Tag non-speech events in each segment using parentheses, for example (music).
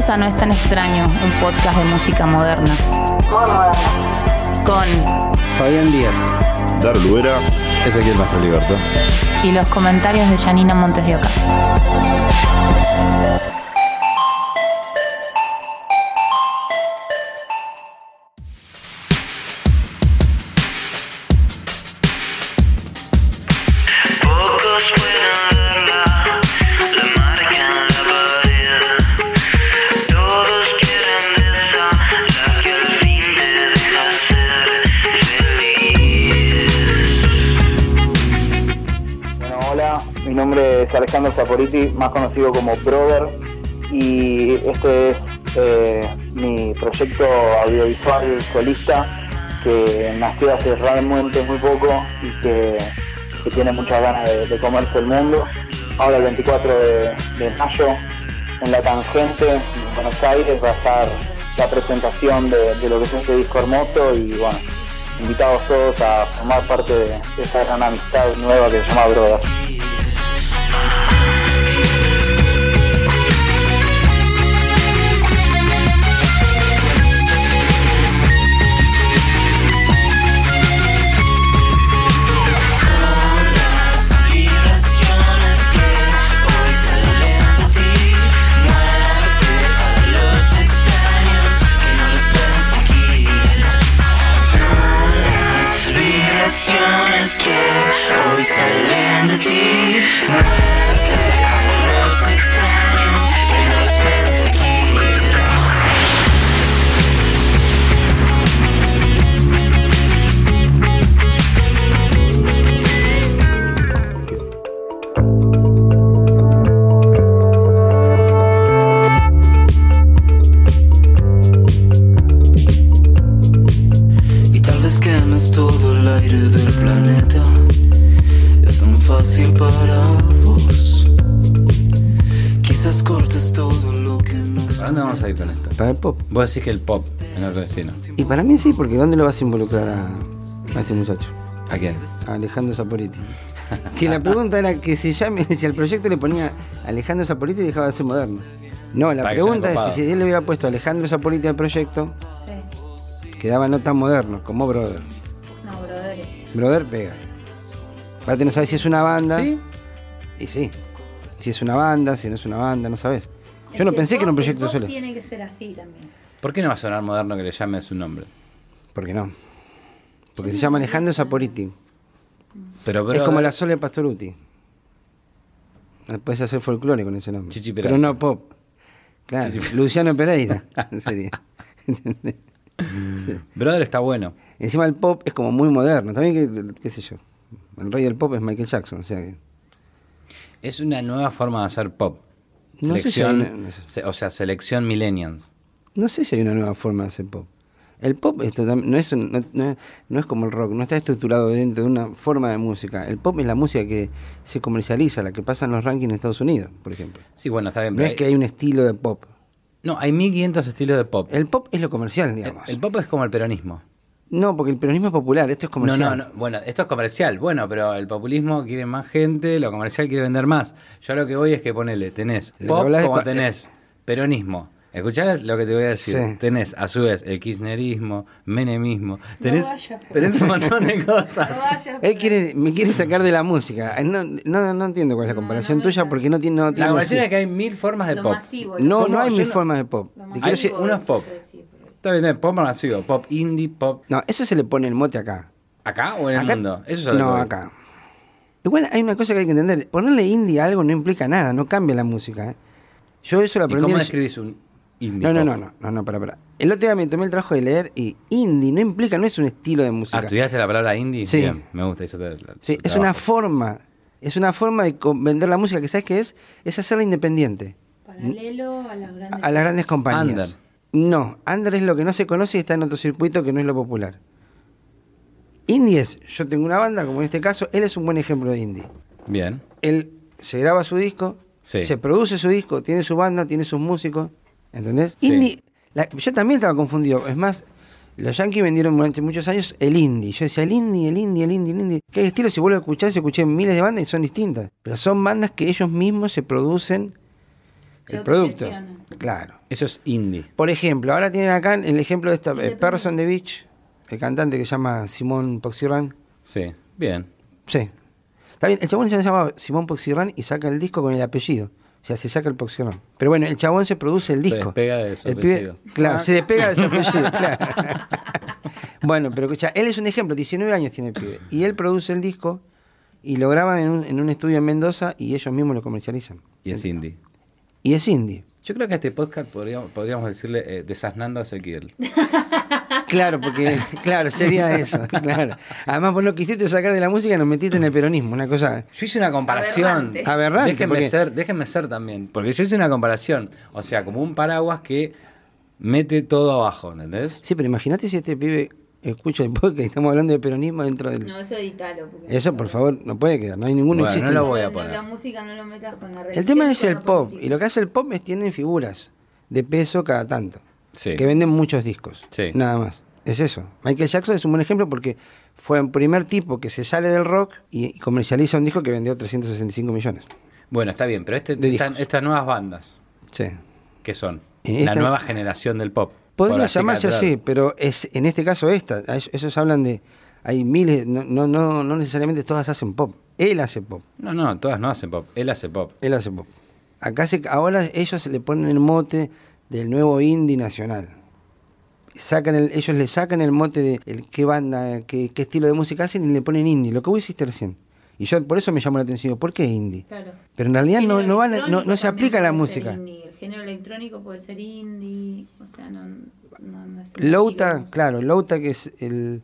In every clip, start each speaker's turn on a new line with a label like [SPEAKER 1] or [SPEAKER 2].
[SPEAKER 1] Bienvenidos a No es tan extraño, un podcast de música moderna. Con
[SPEAKER 2] Fabián Díaz.
[SPEAKER 3] Dar Luera.
[SPEAKER 2] Ezequiel Mastro Liberto.
[SPEAKER 1] y los comentarios de Janina Montes de Oca.
[SPEAKER 4] Mi nombre es Alejandro Saporiti, más conocido como Brother, y este es eh, mi proyecto audiovisual solista que nació hace realmente muy poco y que, tiene muchas ganas de, comerse el mundo. Ahora el 24 de, mayo en La Tangente, en Buenos Aires, va a estar la presentación de, lo que es este disco hermoso y bueno, invitados todos a formar parte de, esta gran amistad nueva que se llama Brother.
[SPEAKER 5] Vibraciones que hoy salen de ti,
[SPEAKER 6] pop.
[SPEAKER 2] Vos decís que el pop en otro destino.
[SPEAKER 6] Y para mí sí, porque ¿dónde lo vas a involucrar a, a este muchacho?
[SPEAKER 2] ¿A quién?
[SPEAKER 6] A Alejandro Zaporiti. Que la pregunta era que se llame, si al proyecto le ponía Alejandro Zaporiti dejaba de ser moderno. No, la
[SPEAKER 2] Para
[SPEAKER 6] pregunta es si él le hubiera puesto Alejandro Zaporiti al proyecto, quedaba no tan moderno como Brother.
[SPEAKER 1] No, brothers.
[SPEAKER 6] Brother pega. Aparte no sabes si es una banda.
[SPEAKER 2] ¿Sí?
[SPEAKER 6] Y sí. Si es una banda, si no es una banda, no sabes. Yo no pensé que era un proyecto solo.
[SPEAKER 1] tiene que ser así también.
[SPEAKER 2] ¿Por qué no va a sonar moderno que le llame su nombre?
[SPEAKER 6] ¿Por qué no? Porque se llama Alejandro Zaporiti.
[SPEAKER 2] Pero
[SPEAKER 6] Es como la Sole Pastoruti. Puedes hacer folclore con ese nombre.
[SPEAKER 2] Chichi
[SPEAKER 6] Pero no pop. Claro,
[SPEAKER 2] Chichi-
[SPEAKER 6] Luciano Pereira. (laughs) sería.
[SPEAKER 2] Brother está bueno.
[SPEAKER 6] Encima el pop es como muy moderno. También, qué sé yo. El rey del pop es Michael Jackson. O sea que.
[SPEAKER 2] Es una nueva forma de hacer pop.
[SPEAKER 6] No sé si
[SPEAKER 2] Selección,
[SPEAKER 6] hay una-
[SPEAKER 2] se- o sea, selección millennials.
[SPEAKER 6] No sé si hay una nueva forma de hacer pop. El pop es total- no, es, no, no es, no como el rock, no está estructurado dentro de una forma de música. El pop es la música que se comercializa, la que pasa en los rankings en Estados Unidos, por ejemplo.
[SPEAKER 2] Sí, bueno, está bien.
[SPEAKER 6] No es que hay un estilo de pop.
[SPEAKER 2] No, hay 1500 estilos de pop.
[SPEAKER 6] El pop es lo comercial,
[SPEAKER 2] El,
[SPEAKER 6] digamos.
[SPEAKER 2] el pop es como el peronismo.
[SPEAKER 6] No, porque el peronismo es popular, esto es
[SPEAKER 2] No,
[SPEAKER 6] comercial.
[SPEAKER 2] no, no. Bueno, esto es comercial. Bueno, pero el populismo quiere más gente, lo comercial quiere vender más. Yo lo que voy es que ponele, tenés pop como tenés peronismo. Escuchá lo que te voy a decir.
[SPEAKER 6] Sí.
[SPEAKER 2] Tenés, a su vez, el kirchnerismo, menemismo. Tenés, tenés un montón de (laughs) cosas.
[SPEAKER 6] Él quiere, me quiere sacar de la música. Eh, No, no, no entiendo cuál es la comparación
[SPEAKER 1] no,
[SPEAKER 6] tuya
[SPEAKER 1] no.
[SPEAKER 6] porque no tiene. No,
[SPEAKER 2] La
[SPEAKER 6] tiene
[SPEAKER 2] cuestión
[SPEAKER 6] así.
[SPEAKER 2] es que hay mil formas de
[SPEAKER 1] Lo
[SPEAKER 2] pop.
[SPEAKER 1] masivo.
[SPEAKER 6] no, no hay mil
[SPEAKER 2] no-
[SPEAKER 6] formas de pop.
[SPEAKER 2] Hay uno es pop. Está bien, pop masivo, pop indie, pop.
[SPEAKER 6] No, eso se le pone el mote acá.
[SPEAKER 2] ¿Acá o en el mundo? Eso
[SPEAKER 6] No,
[SPEAKER 2] que
[SPEAKER 6] acá. Igual hay una cosa que hay que entender. Ponerle indie a algo no implica nada, no cambia la música. ¿eh? Yo eso lo
[SPEAKER 2] ¿Y
[SPEAKER 6] aprendí.
[SPEAKER 2] cómo
[SPEAKER 6] en-
[SPEAKER 2] describís un indie
[SPEAKER 6] No, no,
[SPEAKER 2] pop.
[SPEAKER 6] no, no, no, no, para, para. El otro día me tomé el trabajo de leer y indie no implica, no es un estilo de música.
[SPEAKER 2] Ah, ¿estudiaste la palabra indie?
[SPEAKER 6] Sí.
[SPEAKER 2] Bien, me gusta. Eso te-
[SPEAKER 6] Sí, es una forma, es una forma de vender la música que sabes qué es, es hacerla independiente
[SPEAKER 1] Paralelo a las grandes.
[SPEAKER 6] a las grandes compañías.
[SPEAKER 2] Under.
[SPEAKER 6] No, under es lo que no se conoce y está en otro circuito que no es lo popular. Indie es, yo tengo una banda, como en este caso, él es un buen ejemplo de indie.
[SPEAKER 2] Bien.
[SPEAKER 6] Él se graba su disco,
[SPEAKER 2] Sí.
[SPEAKER 6] se produce su disco, tiene su banda, tiene sus músicos, ¿entendés?
[SPEAKER 2] Sí.
[SPEAKER 6] Indie, la- yo también estaba confundido, es más, los Yankees vendieron durante muchos años el indie. Yo decía, el indie, el indie, el indie, el indie. ¿Qué estilo? Si vuelvo a escuchar, yo escuché miles de bandas y son distintas. Pero son bandas que ellos mismos se producen
[SPEAKER 1] Se
[SPEAKER 6] el producto. Claro.
[SPEAKER 2] Eso es indie.
[SPEAKER 6] Por ejemplo, ahora tienen acá el ejemplo de esta, eh,
[SPEAKER 1] Independiente.
[SPEAKER 6] Perros on the Beach, el cantante que se llama Simón Poxirran.
[SPEAKER 2] Sí. Bien.
[SPEAKER 6] Sí. Está bien, el chabón se llama Simón Poxirran y saca el disco con el apellido. O sea, se saca el Poxirran. Pero bueno, el chabón se produce el
[SPEAKER 2] Se
[SPEAKER 6] disco.
[SPEAKER 2] despega de su
[SPEAKER 6] El pibe-
[SPEAKER 2] apellido.
[SPEAKER 6] claro,
[SPEAKER 2] Ah.
[SPEAKER 6] se despega de su apellido, (laughs) claro. bueno, pero escucha, él es un ejemplo, 19 años tiene el pibe. Y él produce el disco y lo graban en un, en un estudio en Mendoza y ellos mismos lo comercializan.
[SPEAKER 2] Y es indie.
[SPEAKER 6] Y es indie.
[SPEAKER 2] Yo creo que a este podcast podríamos, podríamos decirle eh, desasnando a Ezequiel. (laughs)
[SPEAKER 6] Claro, porque, claro, sería eso, (laughs) claro. Además, vos lo quisiste sacar de la música y nos metiste en el peronismo, una cosa...
[SPEAKER 2] Yo hice una comparación.
[SPEAKER 1] Aberrante.
[SPEAKER 6] Aberrante,
[SPEAKER 2] Déjenme
[SPEAKER 6] porque-
[SPEAKER 2] ser, déjenme ser también. Porque yo hice una comparación. O sea, como un paraguas que mete todo abajo, ¿entendés?
[SPEAKER 6] Sí, pero imagínate si este pibe escucha el podcast y estamos hablando de peronismo dentro del...
[SPEAKER 1] No, eso editalo. porque
[SPEAKER 6] Eso, por favor, no puede quedar, no hay ninguno
[SPEAKER 2] Bueno,
[SPEAKER 6] existe.
[SPEAKER 2] no lo voy a poner.
[SPEAKER 1] La música no lo metas con la
[SPEAKER 6] El tema es el pop,
[SPEAKER 1] política.
[SPEAKER 6] y lo que hace el pop es tienen figuras de peso cada tanto,
[SPEAKER 2] Sí.
[SPEAKER 6] que venden muchos discos,
[SPEAKER 2] Sí.
[SPEAKER 6] nada más. Es eso. Michael Jackson es un buen ejemplo porque fue el primer tipo que se sale del rock y, comercializa un disco que vendió 365 millones.
[SPEAKER 2] Bueno, está bien, pero este,
[SPEAKER 6] De
[SPEAKER 2] esta-
[SPEAKER 6] discos.
[SPEAKER 2] estas nuevas bandas,
[SPEAKER 6] Sí.
[SPEAKER 2] ¿qué son?
[SPEAKER 6] Eh,
[SPEAKER 2] La nueva generación del pop.
[SPEAKER 6] Podría llamarse así, pero es en este caso esta. Ellos, ellos hablan de. Hay miles, no, no, no, no necesariamente todas hacen pop. Él hace pop.
[SPEAKER 2] No, no, todas no hacen pop. Él hace pop.
[SPEAKER 6] Él hace pop. Acá se, ahora ellos le ponen el mote del nuevo indie nacional. Sacan el, ellos le sacan el mote de el, qué banda, qué, qué estilo de música hacen y le ponen indie, lo que vos hiciste recién. Y yo por eso me llamó la atención, ¿por qué indie?
[SPEAKER 1] Claro.
[SPEAKER 6] Pero en realidad no, no, van a- no, no se aplica a la música.
[SPEAKER 1] indie. El género electrónico puede ser indie, o sea, no, no, no es
[SPEAKER 6] Louta,
[SPEAKER 1] estilo.
[SPEAKER 6] claro, Louta que es el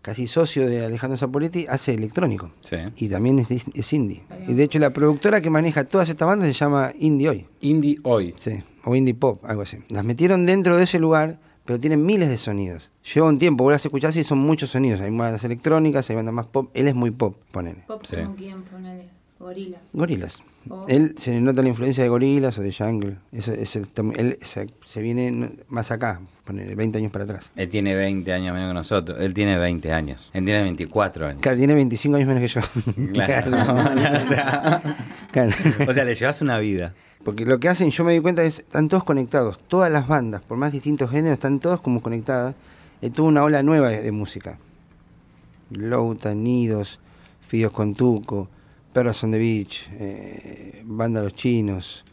[SPEAKER 6] casi socio de Alejandro Zapoletti, hace electrónico.
[SPEAKER 2] Sí.
[SPEAKER 6] Y también es, es indie. Y de hecho la productora que maneja todas estas bandas se llama Indie Hoy.
[SPEAKER 2] Indie hoy.
[SPEAKER 6] Sí, o indie pop, algo así. Las metieron dentro de ese lugar, pero tienen miles de sonidos. Lleva un tiempo, vos las escuchás y son muchos sonidos. Hay bandas electrónicas, hay bandas más pop. Él es muy pop, ponele.
[SPEAKER 1] Pop
[SPEAKER 2] Sí.
[SPEAKER 1] como quien, ponele, gorilas.
[SPEAKER 6] Gorilas.
[SPEAKER 1] Oh.
[SPEAKER 6] Él se le nota la influencia de gorilas o de jungle. Eso, es el tam- él se, se viene más acá, ponele 20 años para atrás.
[SPEAKER 2] Él tiene 20 años menos que nosotros. Él tiene 20 años. Él tiene 24 años.
[SPEAKER 6] Claro, tiene 25 años menos que yo.
[SPEAKER 2] Claro. (laughs) o, sea,
[SPEAKER 6] Claro.
[SPEAKER 2] o sea, le llevas una vida.
[SPEAKER 6] Porque lo que hacen, yo me di cuenta, es están todos conectados. Todas las bandas, por más distintos géneros, están todos como conectadas. Eh, tuvo una ola nueva de, de música. Louta, Nidos, Fios con Tuco, Perros on the Beach, eh, Banda Los Chinos,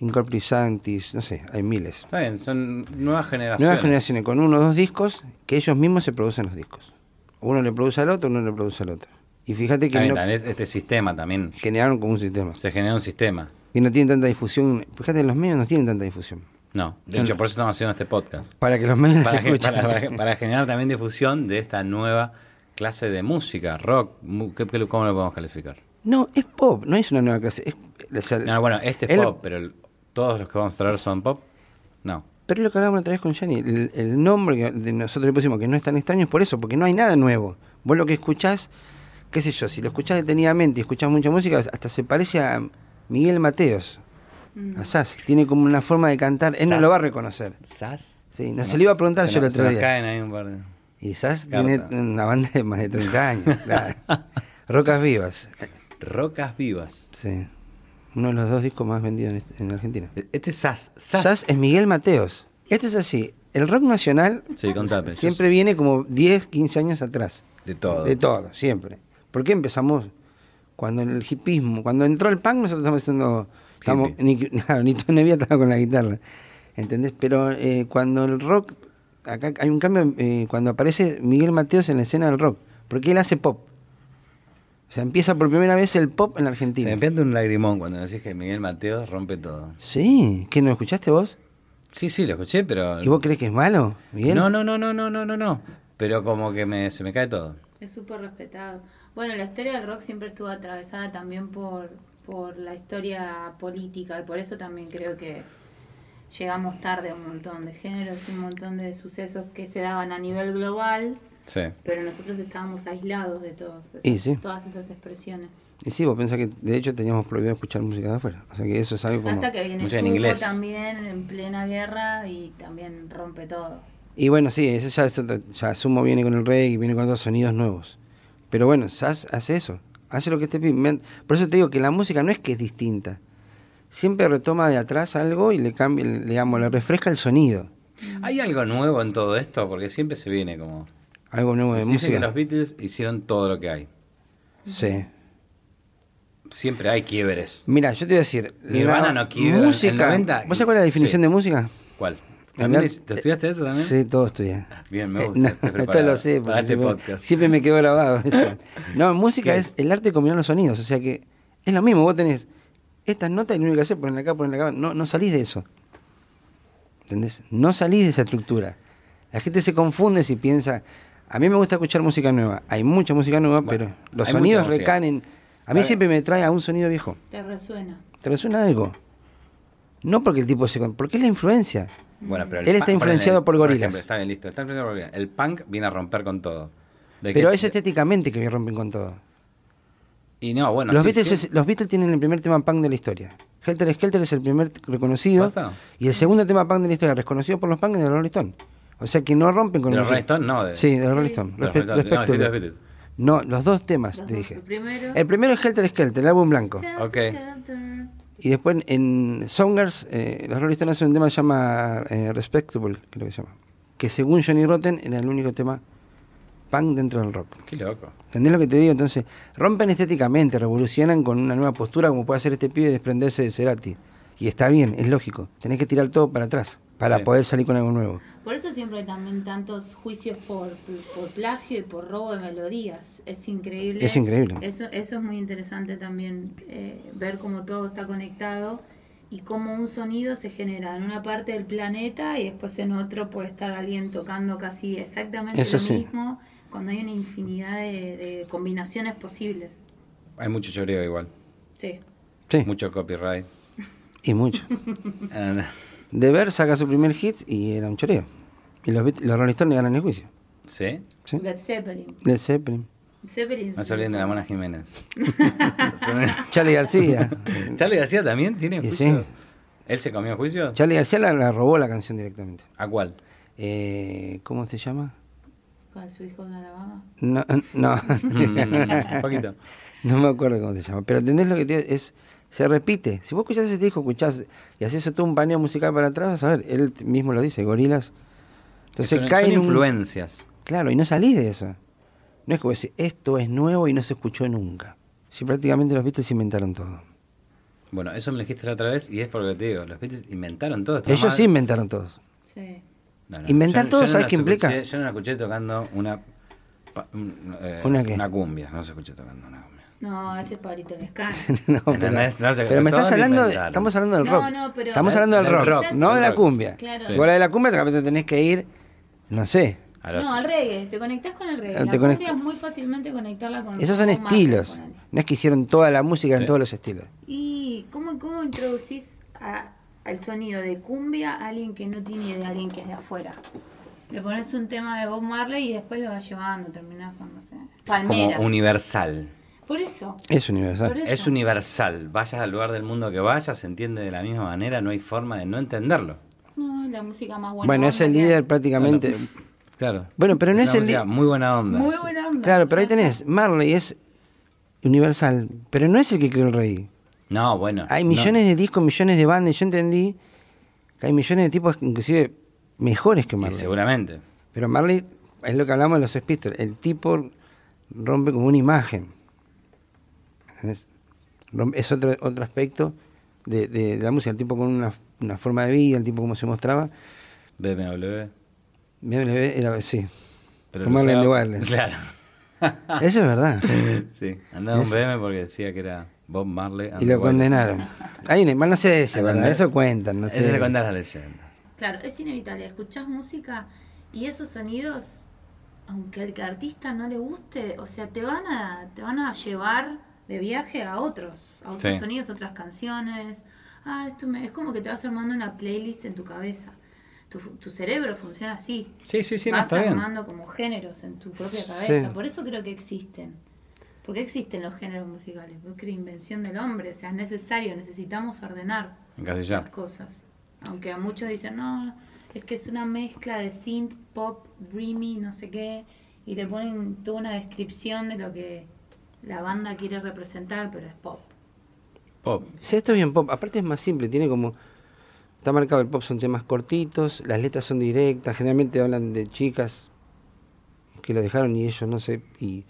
[SPEAKER 6] Incorpri Sanctis, no sé, hay miles.
[SPEAKER 2] Está bien, son nuevas generaciones.
[SPEAKER 6] Nuevas generaciones con uno o dos discos que ellos mismos se producen los discos. Uno le produce al otro, uno le produce al otro. Y fíjate que
[SPEAKER 2] bien,
[SPEAKER 6] no-
[SPEAKER 2] también este sistema también.
[SPEAKER 6] generaron como un sistema.
[SPEAKER 2] Se genera un sistema.
[SPEAKER 6] Y no tienen tanta difusión. Fíjate, los medios no tienen tanta difusión.
[SPEAKER 2] No, de hecho, por eso estamos haciendo este podcast.
[SPEAKER 6] Para que los medios
[SPEAKER 2] Para,
[SPEAKER 6] se
[SPEAKER 2] para- para- para generar también difusión de esta nueva clase de música, rock. mu- ¿qué- qué- ¿Cómo lo podemos calificar?
[SPEAKER 6] No, es pop, no es una nueva clase. Es, o sea,
[SPEAKER 2] No, bueno, este es pop, pero el- todos los que vamos a traer son pop. No.
[SPEAKER 6] Pero es lo que hablábamos otra vez con Yanni. El, el nombre que de nosotros le pusimos que no es tan extraño es por eso, porque no hay nada nuevo. Vos lo que escuchás, qué sé yo, si lo escuchás detenidamente y escuchás mucha música, hasta se parece a Miguel Mateos,
[SPEAKER 1] Mm.
[SPEAKER 6] a Sass. Tiene como una forma de cantar. Él no
[SPEAKER 2] Sass.
[SPEAKER 6] lo va a reconocer.
[SPEAKER 2] ¿Sas?
[SPEAKER 6] Sí, no, se lo iba a preguntar yo el otro
[SPEAKER 2] se
[SPEAKER 6] día.
[SPEAKER 2] caen ahí un par de...
[SPEAKER 6] Y Sass
[SPEAKER 2] Carta.
[SPEAKER 6] tiene una banda de más de 30 años. (laughs) claro. Rocas Vivas.
[SPEAKER 2] Rocas vivas.
[SPEAKER 6] Sí. Uno de los dos discos más vendidos en, Argentina.
[SPEAKER 2] Este es Sas. Sas.
[SPEAKER 6] Sass es Miguel Mateos. Este es así. El rock nacional
[SPEAKER 2] Sí, contame.
[SPEAKER 6] siempre viene como 10, 15 años atrás.
[SPEAKER 2] De todo.
[SPEAKER 6] De todo, siempre. ¿Por qué empezamos? Cuando el hipismo, cuando entró el punk, nosotros estamos haciendo. Estamos, ni, (laughs) claro, ni Tony Nevia estaba con la guitarra. ¿Entendés? Pero eh, cuando el rock. Acá hay un cambio eh, cuando aparece Miguel Mateos en la escena del rock. Porque él hace pop. O sea, empieza por primera vez el pop en la
[SPEAKER 2] Se
[SPEAKER 6] Argentina.
[SPEAKER 2] me pianta un lagrimón cuando decís que Miguel Mateos rompe todo.
[SPEAKER 6] Sí, ¿qué no escuchaste vos?
[SPEAKER 2] Sí, sí, lo escuché, pero...
[SPEAKER 6] ¿Y vos crees que es malo?
[SPEAKER 2] No, no, no, no, no, no, no, no. Pero como que me, se me cae todo.
[SPEAKER 1] Es súper respetado. Bueno, la historia del rock siempre estuvo atravesada también por, por la historia política y por eso también creo que llegamos tarde a un montón de géneros y un montón de sucesos que se daban a nivel global,
[SPEAKER 2] Sí.
[SPEAKER 1] pero nosotros estábamos aislados de todos esas-
[SPEAKER 6] Y sí.
[SPEAKER 1] todas esas expresiones.
[SPEAKER 6] Y sí, vos pensás que de hecho teníamos prohibido escuchar música de afuera. O sea que eso es algo como...
[SPEAKER 1] Hasta que viene
[SPEAKER 2] música en inglés.
[SPEAKER 1] también en plena guerra y también rompe todo.
[SPEAKER 6] Y bueno, sí, eso ya, eso ya Sumo viene con el reggae, viene con otros sonidos nuevos. Pero bueno, Sass hace eso, hace lo que. Me- Por eso te digo que la música no es que es distinta. Siempre retoma de atrás algo y le cambia, le, digamos, le refresca el sonido.
[SPEAKER 2] ¿Hay algo nuevo en todo esto? Porque siempre se viene como...
[SPEAKER 6] Algo nuevo de música.
[SPEAKER 2] que los Beatles hicieron todo lo que hay.
[SPEAKER 6] Sí.
[SPEAKER 2] Siempre hay quiebres.
[SPEAKER 6] Mira, yo te voy a decir,
[SPEAKER 2] Nirvana no quiebra. En
[SPEAKER 6] música,
[SPEAKER 2] 90
[SPEAKER 6] ¿Vos sabés cuál es la definición
[SPEAKER 2] sí.
[SPEAKER 6] de música?
[SPEAKER 2] ¿Cuál? ¿También ¿Te estudiaste eso también?
[SPEAKER 6] Sí, todo estudié.
[SPEAKER 2] Bien, me
[SPEAKER 6] Eh,
[SPEAKER 2] gusta.
[SPEAKER 6] no,
[SPEAKER 2] estoy (laughs)
[SPEAKER 6] esto
[SPEAKER 2] preparado
[SPEAKER 6] lo sé, porque
[SPEAKER 2] este
[SPEAKER 6] siempre,
[SPEAKER 2] podcast.
[SPEAKER 6] siempre me quedo grabado. (laughs) No, música
[SPEAKER 2] ¿Qué
[SPEAKER 6] es
[SPEAKER 2] es?
[SPEAKER 6] el arte de combinar los sonidos, o sea que es lo mismo, vos tenés estas notas y lo único que haces es ponerla acá, ponerla acá, no, no salís de eso. ¿Entendés? No salís de esa estructura. La gente se confunde si piensa, a mí me gusta escuchar música nueva, hay mucha música nueva,
[SPEAKER 2] Bueno,
[SPEAKER 6] pero los sonidos recaen en... A mí
[SPEAKER 2] A
[SPEAKER 6] siempre me trae a un sonido viejo.
[SPEAKER 1] Te resuena.
[SPEAKER 6] ¿Te resuena algo? No porque el tipo se... Porque es la influencia.
[SPEAKER 2] Bueno, pero el
[SPEAKER 6] Él está
[SPEAKER 2] punk-
[SPEAKER 6] influenciado por Gorillaz.
[SPEAKER 2] ejemplo, está bien, listo. Está influenciado por Gorillaz. El punk viene a romper con todo. ¿De
[SPEAKER 6] Pero
[SPEAKER 2] qué-
[SPEAKER 6] es estéticamente que rompen con todo.
[SPEAKER 2] Y no, bueno.
[SPEAKER 6] los,
[SPEAKER 2] sí,
[SPEAKER 6] Beatles
[SPEAKER 2] sí.
[SPEAKER 6] es- los Beatles tienen el primer tema punk de la historia. Helter Skelter es el primer reconocido. Y el segundo tema punk de la historia, reconocido por los punk, es de los Rolling Stones. O sea que no rompen con
[SPEAKER 2] ¿De
[SPEAKER 6] el
[SPEAKER 2] los Rolling Stones? No, de-
[SPEAKER 6] Sí, de los Rolling. Stones. Respe-.
[SPEAKER 2] No,
[SPEAKER 6] respecto-
[SPEAKER 2] los Beatles.
[SPEAKER 6] No, los dos temas,
[SPEAKER 1] Los
[SPEAKER 6] te
[SPEAKER 1] dos.
[SPEAKER 6] dije.
[SPEAKER 1] El primero.
[SPEAKER 6] El primero es Helter Skelter, el álbum blanco.
[SPEAKER 2] Ok.
[SPEAKER 6] Y después en Songers, eh, los Rolling Stones hacen un tema que se llama eh, Respectable, creo que se llama. Que según Johnny Rotten era el único tema punk dentro del rock.
[SPEAKER 2] Qué loco.
[SPEAKER 6] ¿Entendés lo que te digo? Entonces, rompen estéticamente, revolucionan con una nueva postura como puede hacer este pibe de desprenderse de Cerati. Y está bien, es lógico. Tenés que tirar todo para atrás para
[SPEAKER 2] Sí.
[SPEAKER 6] poder salir con algo nuevo.
[SPEAKER 1] Por eso siempre hay también tantos juicios por, por plagio y por robo de melodías. Es increíble.
[SPEAKER 6] Es increíble.
[SPEAKER 1] Eso, eso es muy interesante también, eh, ver cómo todo está conectado y cómo un sonido se genera en una parte del planeta y después en otro puede estar alguien tocando casi exactamente
[SPEAKER 6] Eso
[SPEAKER 1] lo
[SPEAKER 6] sí.
[SPEAKER 1] mismo cuando hay una infinidad de, de combinaciones posibles.
[SPEAKER 2] Hay mucho choreo igual.
[SPEAKER 1] Sí.
[SPEAKER 6] Sí,
[SPEAKER 2] Mucho copyright.
[SPEAKER 6] y mucho. (laughs) De Ver saca su primer hit y era un choreo. Y los, los Rolling Stones le ganan el juicio.
[SPEAKER 2] ¿Sí?
[SPEAKER 6] ¿sí?
[SPEAKER 1] Led Zeppelin.
[SPEAKER 6] Led Zeppelin.
[SPEAKER 1] Zeppelin
[SPEAKER 2] No se olviden de la Mona Jiménez. (laughs)
[SPEAKER 6] Charlie García. (laughs)
[SPEAKER 2] ¿Charlie García también tiene juicio?
[SPEAKER 6] sí.
[SPEAKER 2] ¿Él se comió juicio?
[SPEAKER 6] Charlie García la, la robó la canción directamente.
[SPEAKER 2] ¿A cuál?
[SPEAKER 6] Eh, ¿Cómo se llama?
[SPEAKER 1] ¿Cuál, su hijo de Alabama?
[SPEAKER 6] No, no. (laughs)
[SPEAKER 2] Un poquito.
[SPEAKER 6] No me acuerdo cómo se llama. Pero ¿entendés lo que te digo? Es, se repite. Si vos escuchás ese disco, escuchás y haces todo un paneo musical para atrás, vas a ver, él mismo lo dice, gorilas. Entonces
[SPEAKER 2] son,
[SPEAKER 6] cae
[SPEAKER 2] son
[SPEAKER 6] un-
[SPEAKER 2] influencias.
[SPEAKER 6] Claro, y no salís de eso. No es como decir, esto es nuevo y no se escuchó nunca. Si prácticamente los Beatles inventaron todo.
[SPEAKER 2] Bueno, eso me lo dijiste la otra vez y es porque te digo, los Beatles inventaron todo.
[SPEAKER 6] Ellos sí inventaron todos.
[SPEAKER 1] Sí.
[SPEAKER 2] No, no,
[SPEAKER 6] Inventar
[SPEAKER 2] yo-
[SPEAKER 6] todo,
[SPEAKER 2] yo no
[SPEAKER 6] ¿sabes qué implica?
[SPEAKER 2] escuché- yo no la escuché tocando una... pa- un- eh,
[SPEAKER 6] ¿Una qué?
[SPEAKER 2] Una cumbia, no se escuché tocando una cumbia.
[SPEAKER 1] No, ese es Pablito Lescano. (laughs)
[SPEAKER 6] no, pero.
[SPEAKER 2] No sé,
[SPEAKER 6] pero me estás hablando, de, estamos hablando del
[SPEAKER 1] No,
[SPEAKER 6] rock.
[SPEAKER 1] no, pero-
[SPEAKER 6] estamos hablando del,
[SPEAKER 2] Del
[SPEAKER 6] rock,
[SPEAKER 2] rock,
[SPEAKER 6] no de la cumbia.
[SPEAKER 1] Claro.
[SPEAKER 6] Si vos hablas de la cumbia, de repente tenés que ir, no sé.
[SPEAKER 2] A los-
[SPEAKER 1] No, al reggae, te conectás con el reggae. La
[SPEAKER 6] te
[SPEAKER 1] cumbia
[SPEAKER 6] conect-
[SPEAKER 1] es muy fácilmente conectarla con
[SPEAKER 6] Esos son estilos. No es que hicieron toda la música en todos los estilos.
[SPEAKER 1] ¿Y cómo, cómo introducís a- al sonido de cumbia a alguien que no tiene idea, a alguien que es de afuera? Le pones un tema de Bob Marley y después lo vas llevando, terminás con, no sé,
[SPEAKER 2] es
[SPEAKER 1] palmeras.
[SPEAKER 2] como universal.
[SPEAKER 1] Por eso.
[SPEAKER 6] Es universal.
[SPEAKER 1] Eso.
[SPEAKER 2] Es universal. Vayas al lugar del mundo que vayas, se entiende de la misma manera, no hay forma de no entenderlo.
[SPEAKER 1] No, es la música más buena.
[SPEAKER 6] bueno, es el
[SPEAKER 1] que
[SPEAKER 6] líder prácticamente.
[SPEAKER 2] Claro.
[SPEAKER 6] Bueno, pero no es
[SPEAKER 2] una
[SPEAKER 6] el
[SPEAKER 2] Muy buena onda.
[SPEAKER 1] Muy buena onda.
[SPEAKER 6] Claro, pero ahí tenés, Marley es universal, pero no es el que creó el rey.
[SPEAKER 2] No, bueno.
[SPEAKER 6] Hay
[SPEAKER 2] no.
[SPEAKER 6] millones de discos, millones de bandas, yo entendí que hay millones de tipos inclusive mejores que Marley.
[SPEAKER 2] seguramente.
[SPEAKER 6] Pero Marley, es lo que hablamos de los Sex Pistols, el tipo rompe como una imagen. Es otro, otro aspecto de, de la música, el tipo con una, una forma de vida, el tipo como se mostraba.
[SPEAKER 2] BMW.
[SPEAKER 6] BMW era, sí,
[SPEAKER 2] Pero
[SPEAKER 6] Como the
[SPEAKER 2] usaba-
[SPEAKER 6] Wireless.
[SPEAKER 2] Claro. (laughs)
[SPEAKER 6] eso es verdad. (laughs)
[SPEAKER 2] sí. Andaba un BMW porque decía que era Bob Marley. and
[SPEAKER 6] Y lo condenaron. Más no sé si es verdad, eso cuentan, no sé.
[SPEAKER 2] Ese se cuenta la leyenda.
[SPEAKER 1] Claro, es inevitable. Escuchás música y esos sonidos, aunque al que artista no le guste, o sea, te van a, te van a llevar de viaje a otros, a otros
[SPEAKER 2] Sí.
[SPEAKER 1] sonidos, otras canciones. Ah, esto me- es como que te vas armando una playlist en tu cabeza. Tu, tu cerebro funciona así.
[SPEAKER 2] Sí, sí, sí, no,
[SPEAKER 1] vas
[SPEAKER 2] bien.
[SPEAKER 1] armando como géneros en tu propia cabeza.
[SPEAKER 6] Sí.
[SPEAKER 1] Por eso creo que existen. Porque existen los géneros musicales. Porque es invención del hombre. O sea, es necesario, necesitamos ordenar las cosas. Aunque a muchos dicen, no, es que es una mezcla de synth, pop, dreamy, no sé qué. Y le ponen toda una descripción de lo que la banda quiere representar, pero es pop.
[SPEAKER 2] Pop.
[SPEAKER 6] Sí, esto es bien pop. Aparte es más simple, tiene como... Está marcado el pop, son temas cortitos, las letras son directas, generalmente hablan de chicas que lo dejaron y ellos no sé. Y,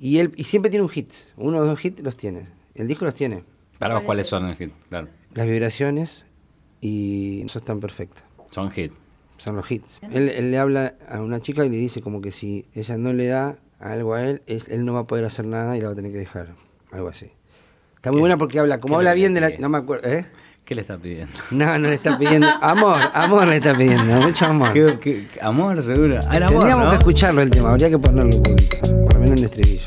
[SPEAKER 6] y él y siempre tiene un hit, uno o dos hits los tiene. El disco los tiene.
[SPEAKER 2] Para vos,
[SPEAKER 1] ¿Cuál
[SPEAKER 2] ¿cuáles
[SPEAKER 1] es?
[SPEAKER 2] son el hit? Claro.
[SPEAKER 6] Las vibraciones y eso están perfectas.
[SPEAKER 2] Son hit.
[SPEAKER 6] Son los hits. Él, él le habla a una chica y le dice como que si ella no le da algo a él, es- él no va a poder hacer nada y la va a tener que dejar. Algo así. Está muy
[SPEAKER 2] ¿Qué?
[SPEAKER 6] buena porque habla, como
[SPEAKER 2] ¿Qué
[SPEAKER 6] habla bien de la... No me acuerdo, ¿eh?
[SPEAKER 2] ¿Qué le está pidiendo?
[SPEAKER 6] No, no le está pidiendo. Amor, amor le está pidiendo, mucho amor.
[SPEAKER 2] ¿Qué, qué- amor, seguro. Ah, el amor,
[SPEAKER 6] Tendríamos
[SPEAKER 2] ¿no?
[SPEAKER 6] que escucharlo el tema, habría que ponerlo un poquito, por lo menos en el estribillo.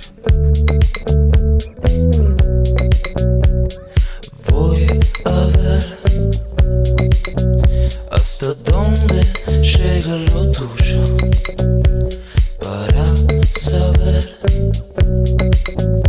[SPEAKER 5] Voy a ver hasta dónde llega lo tuyo
[SPEAKER 6] Thank
[SPEAKER 4] you.